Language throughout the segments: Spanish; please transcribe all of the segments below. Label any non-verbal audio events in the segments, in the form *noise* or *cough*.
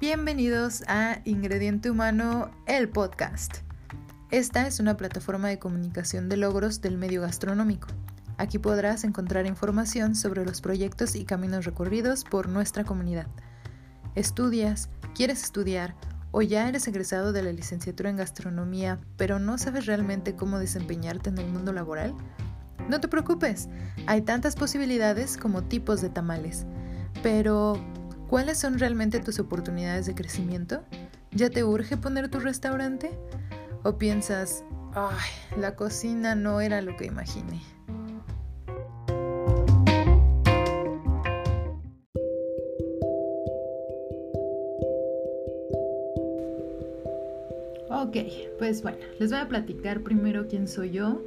Bienvenidos a Ingrediente Humano, el podcast. Esta es una plataforma de comunicación de logros del medio gastronómico. Aquí podrás encontrar información sobre los proyectos y caminos recorridos por nuestra comunidad. ¿Estudias? ¿Quieres estudiar? ¿O ya eres egresado de la licenciatura en gastronomía, pero no sabes realmente cómo desempeñarte en el mundo laboral? No te preocupes, hay tantas posibilidades como tipos de tamales. Pero, ¿cuáles son realmente tus oportunidades de crecimiento? ¿Ya te urge poner tu restaurante? ¿O piensas, ay, la cocina no era lo que imaginé? Ok, pues bueno, les voy a platicar primero quién soy yo,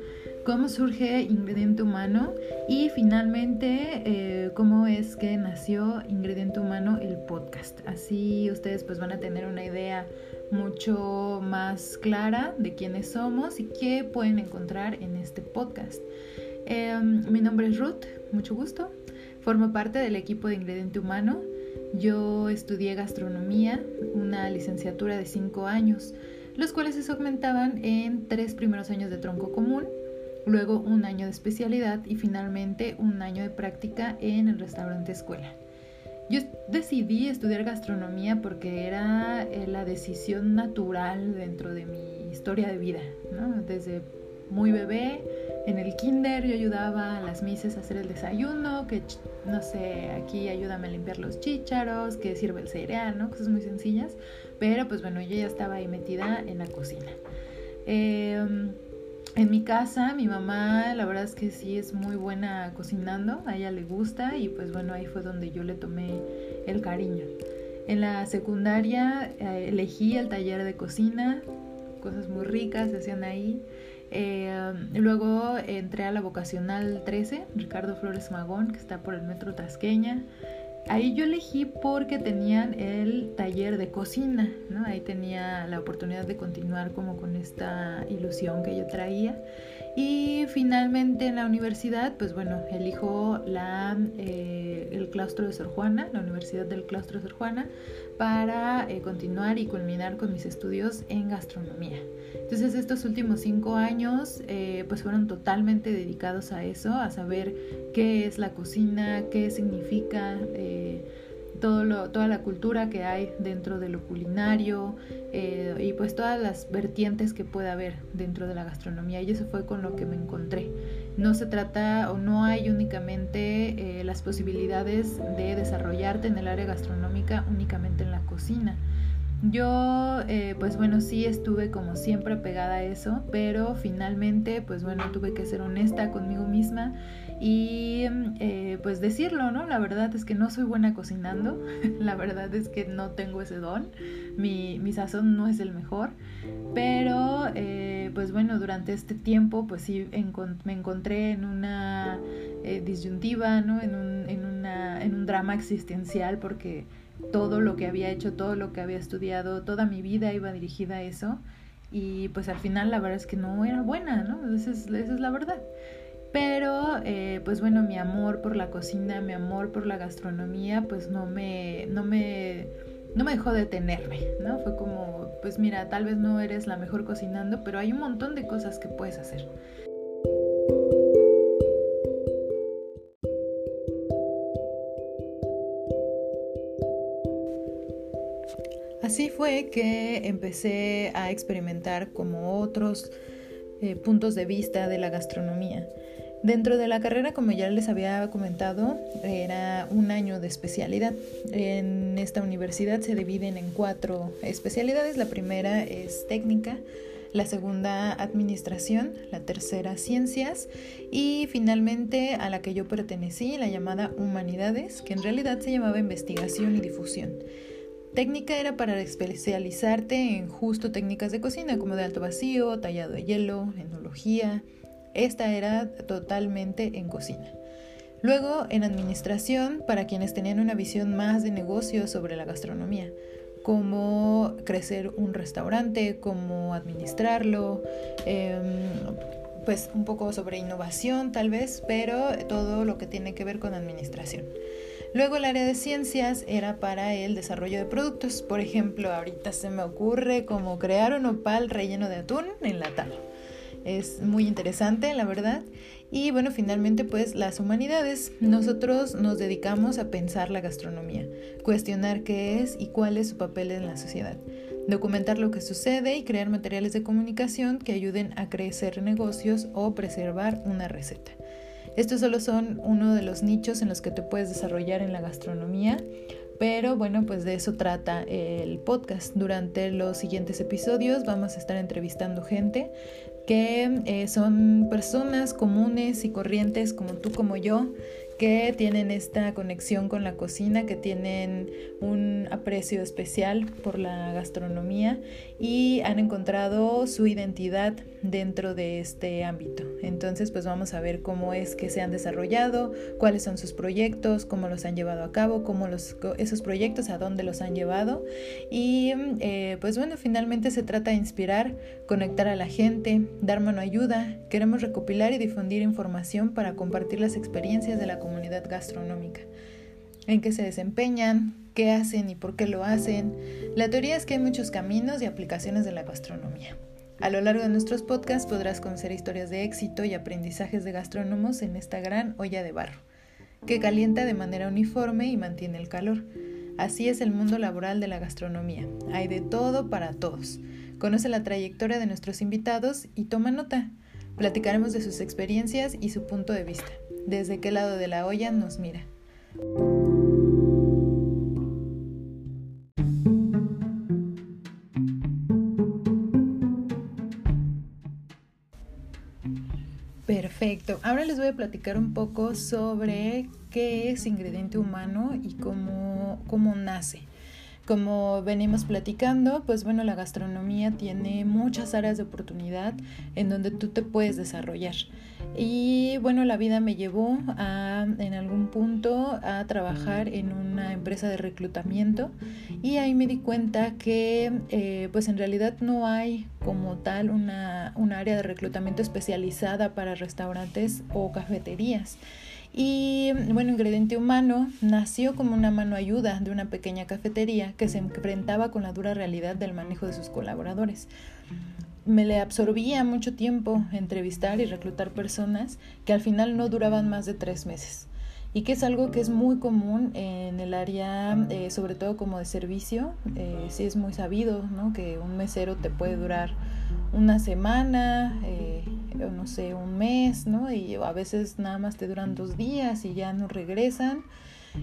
cómo surge Ingrediente Humano y finalmente eh, cómo es que nació Ingrediente Humano el podcast. Así ustedes pues van a tener una idea mucho más clara de quiénes somos y qué pueden encontrar en este podcast. Em, mi nombre es Ruth, mucho gusto. Formo parte del equipo de Ingrediente Humano. Yo estudié gastronomía, una licenciatura de cinco años, los cuales se segmentaban en tres primeros años de tronco común, luego un año de especialidad y finalmente un año de práctica en el restaurante escuela. Yo decidí estudiar gastronomía porque era eh, la decisión natural dentro de mi historia de vida. Desde muy bebé, en el kinder yo ayudaba a las mises a hacer el desayuno, que no sé, aquí ayúdame a limpiar los chícharos, que sirve el cereal, ¿no? Cosas muy sencillas. Pero pues bueno, yo ya estaba ahí metida en la cocina. Eh, en mi casa, mi mamá, la verdad es que sí es muy buena cocinando, a ella le gusta y pues bueno, ahí fue donde yo le tomé el cariño. En la secundaria eh, elegí el taller de cocina, cosas muy ricas se hacían ahí. Eh, luego entré a la vocacional 13, Ricardo Flores Magón, que está por el metro Tasqueña. Ahí yo elegí porque tenían el taller de cocina, ¿no? Ahí tenía la oportunidad de continuar como con esta ilusión que yo traía. Y finalmente en la universidad, pues bueno, elijo la, eh, el claustro de Sor Juana, la Universidad del Claustro de Sor Juana, para eh, continuar y culminar con mis estudios en gastronomía. Entonces estos últimos cinco años eh, pues fueron totalmente dedicados a eso, a saber qué es la cocina, qué significa toda la cultura que hay dentro de lo culinario eh, y pues todas las vertientes que puede haber dentro de la gastronomía y eso fue con lo que me encontré. No se trata o no hay únicamente las posibilidades de desarrollarte en el área gastronómica únicamente en la cocina yo, eh, pues bueno, sí estuve como siempre pegada a eso, pero finalmente, pues bueno, tuve que ser honesta conmigo misma y eh, pues decirlo, ¿no? La verdad es que no soy buena cocinando, *laughs* la verdad es que no tengo ese don, mi, mi sazón no es el mejor, pero eh, pues bueno, durante este tiempo, pues sí me encontré en una disyuntiva, ¿no? En un, en, una, en un drama existencial porque todo lo que había hecho, todo lo que había estudiado, toda mi vida iba dirigida a eso y pues al final la verdad es que no era buena, ¿no? Esa es, esa es la verdad. Pero eh, pues bueno, mi amor por la cocina, mi amor por la gastronomía, pues no me, no me, no me dejó detenerme, ¿no? Fue como, pues mira, tal vez no eres la mejor cocinando, pero hay un montón de cosas que puedes hacer. Así fue que empecé a experimentar como otros eh, puntos de vista de la gastronomía. Dentro de la carrera, como ya les había comentado, era un año de especialidad. En esta universidad se dividen en cuatro especialidades. La primera es técnica, la segunda administración, la tercera ciencias y finalmente a la que yo pertenecí, la llamada humanidades, que en realidad se llamaba investigación y difusión. Técnica era para especializarte en justo técnicas de cocina como de alto vacío, tallado de hielo, enología. Esta era totalmente en cocina. Luego en administración para quienes tenían una visión más de negocio sobre la gastronomía, cómo crecer un restaurante, cómo administrarlo, em, pues un poco sobre innovación tal vez, pero todo lo que tiene que ver con administración. Luego el área de ciencias era para el desarrollo de productos. Por ejemplo, ahorita se me ocurre como crear un opal relleno de atún enlatado. Es muy interesante, la verdad. Y bueno, finalmente pues las humanidades. Nosotros nos dedicamos a pensar la gastronomía, cuestionar qué es y cuál es su papel en la sociedad, documentar lo que sucede y crear materiales de comunicación que ayuden a crecer negocios o preservar una receta. Estos solo son uno de los nichos en los que te puedes desarrollar en la gastronomía, pero bueno, pues de eso trata el podcast. Durante los siguientes episodios vamos a estar entrevistando gente que eh, son personas comunes y corrientes como tú, como yo, que tienen esta conexión con la cocina, que tienen un aprecio especial por la gastronomía y han encontrado su identidad dentro de este ámbito. Entonces, pues vamos a ver cómo es que se han desarrollado, cuáles son sus proyectos, cómo los han llevado a cabo, cómo los, esos proyectos, a dónde los han llevado. Y eh, pues bueno, finalmente se trata de inspirar, conectar a la gente, dar mano ayuda. Queremos recopilar y difundir información para compartir las experiencias de la comunidad gastronómica en qué se desempeñan, qué hacen y por qué lo hacen. La teoría es que hay muchos caminos y aplicaciones de la gastronomía. A lo largo de nuestros podcasts podrás conocer historias de éxito y aprendizajes de gastrónomos en esta gran olla de barro, que calienta de manera uniforme y mantiene el calor. Así es el mundo laboral de la gastronomía. Hay de todo para todos. Conoce la trayectoria de nuestros invitados y toma nota. Platicaremos de sus experiencias y su punto de vista, desde qué lado de la olla nos mira. Perfecto. Ahora les voy a platicar un poco sobre qué es ingrediente humano y cómo, cómo nace. Como venimos platicando, pues bueno, la gastronomía tiene muchas áreas de oportunidad en donde tú te puedes desarrollar. Y bueno, la vida me llevó a, en algún punto a trabajar en una empresa de reclutamiento y ahí me di cuenta que eh, pues en realidad no hay como tal una, una área de reclutamiento especializada para restaurantes o cafeterías. Y bueno, Ingrediente Humano nació como una mano ayuda de una pequeña cafetería que se enfrentaba con la dura realidad del manejo de sus colaboradores. Me le absorbía mucho tiempo entrevistar y reclutar personas que al final no duraban más de tres meses y que es algo que es muy común en el área, eh, sobre todo como de servicio. Eh, sí es muy sabido, ¿no? Que un mesero te puede durar una semana, eh, no sé, un mes, ¿no? Y a veces nada más te duran dos días y ya no regresan.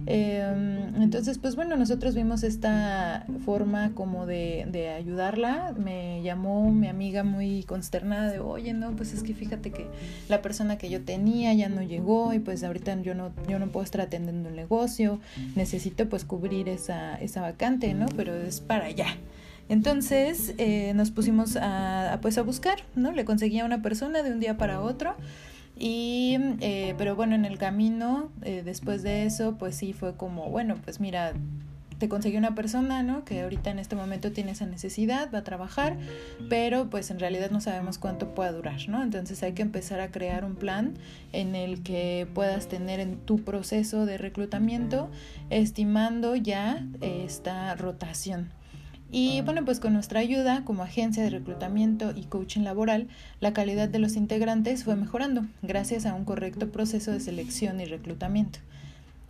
Em, entonces, pues bueno, nosotros vimos esta forma como de, de, ayudarla. Me llamó mi amiga muy consternada de, oye, no, pues es que fíjate que la persona que yo tenía ya no llegó y pues ahorita yo no, yo no puedo estar atendiendo un negocio, necesito pues cubrir esa, esa vacante, ¿no? Pero es para allá. Entonces eh, nos pusimos a, pues a buscar, ¿no? Le conseguía a una persona de un día para otro. Y, eh, pero bueno, en el camino, eh, después de eso, pues sí fue como, bueno, pues mira, te conseguí una persona, ¿no? Que ahorita en este momento tiene esa necesidad, va a trabajar, pero pues en realidad no sabemos cuánto pueda durar, ¿no? Entonces hay que empezar a crear un plan en el que puedas tener en tu proceso de reclutamiento, estimando ya esta rotación. Y bueno, pues con nuestra ayuda como agencia de reclutamiento y coaching laboral, la calidad de los integrantes fue mejorando gracias a un correcto proceso de selección y reclutamiento.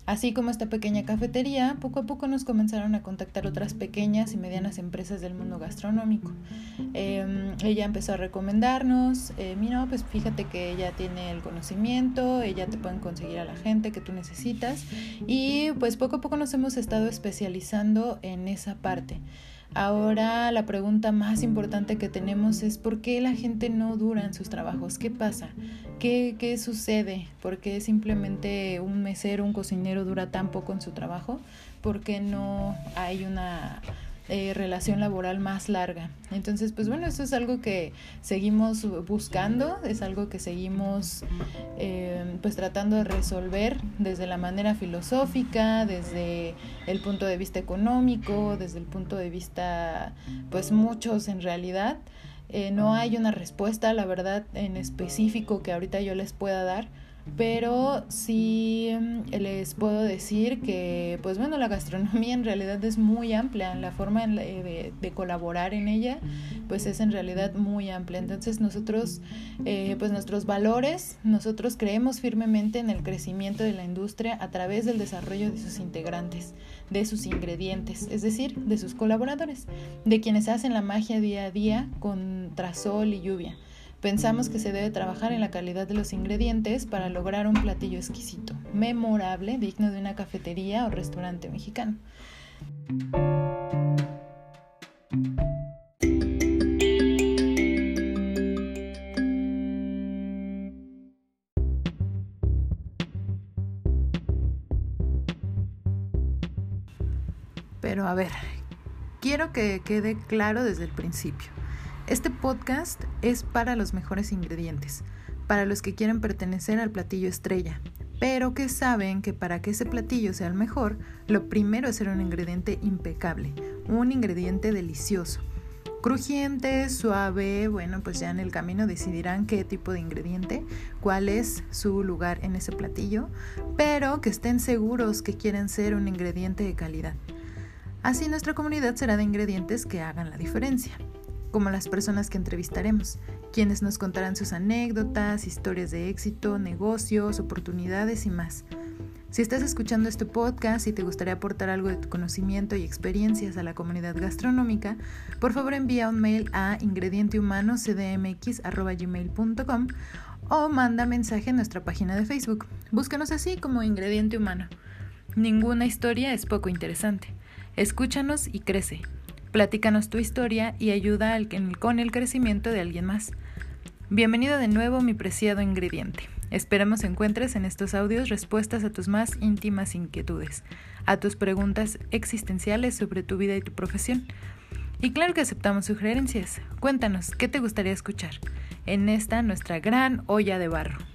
Así como esta pequeña cafetería, poco a poco nos comenzaron a contactar otras pequeñas y medianas empresas del mundo gastronómico. Em, ella empezó a recomendarnos, eh, mira, pues fíjate que ella tiene el conocimiento, ella te puede conseguir a la gente que tú necesitas y pues poco a poco nos hemos estado especializando en esa parte. Ahora la pregunta más importante que tenemos es ¿por qué la gente no dura en sus trabajos? ¿Qué pasa? ¿Qué, qué sucede? ¿Por qué simplemente un mesero, un cocinero dura tan poco en su trabajo? ¿Por qué no hay una eh, relación laboral más larga. Entonces, pues bueno, eso es algo que seguimos buscando, es algo que seguimos eh, pues tratando de resolver desde la manera filosófica, desde el punto de vista económico, desde el punto de vista, pues muchos en realidad. Eh, no hay una respuesta, la verdad, en específico que ahorita yo les pueda dar pero sí mm, les puedo decir que, pues bueno, la gastronomía en realidad es muy amplia, la forma de, colaborar en ella, pues es en realidad muy amplia. Entonces nosotros, eh, pues nuestros valores, nosotros creemos firmemente en el crecimiento de la industria a través del desarrollo de sus integrantes, de sus ingredientes, es decir, de sus colaboradores, de quienes hacen la magia día a día contra sol y lluvia. Pensamos que se debe trabajar en la calidad de los ingredientes para lograr un platillo exquisito, memorable, digno de una cafetería o restaurante mexicano. Pero a ver, quiero que quede claro desde el principio. Este podcast es para los mejores ingredientes, para los que quieren pertenecer al platillo estrella, pero que saben que para que ese platillo sea el mejor, lo primero es ser un ingrediente impecable, un ingrediente delicioso. Crujiente, suave, bueno, pues ya en el camino decidirán qué tipo de ingrediente, cuál es su lugar en ese platillo, pero que estén seguros que quieren ser un ingrediente de calidad. Así nuestra comunidad será de ingredientes que hagan la diferencia como las personas que entrevistaremos, quienes nos contarán sus anécdotas, historias de éxito, negocios, oportunidades y más. Si estás escuchando este podcast y te gustaría aportar algo de tu conocimiento y experiencias a la comunidad gastronómica, por favor envía un mail a ingredientehumano.cdmx.gmail.com o manda mensaje en nuestra página de Facebook. Búscanos así como Ingrediente Humano. Ninguna historia es poco interesante. Escúchanos y crece. Platícanos tu historia y ayuda con el crecimiento de alguien más. Bienvenido de nuevo, mi preciado ingrediente. Esperamos encuentres en estos audios respuestas a tus más íntimas inquietudes, a tus preguntas existenciales sobre tu vida y tu profesión. Y claro que aceptamos sugerencias. Cuéntanos, ¿qué te gustaría escuchar en esta nuestra gran olla de barro?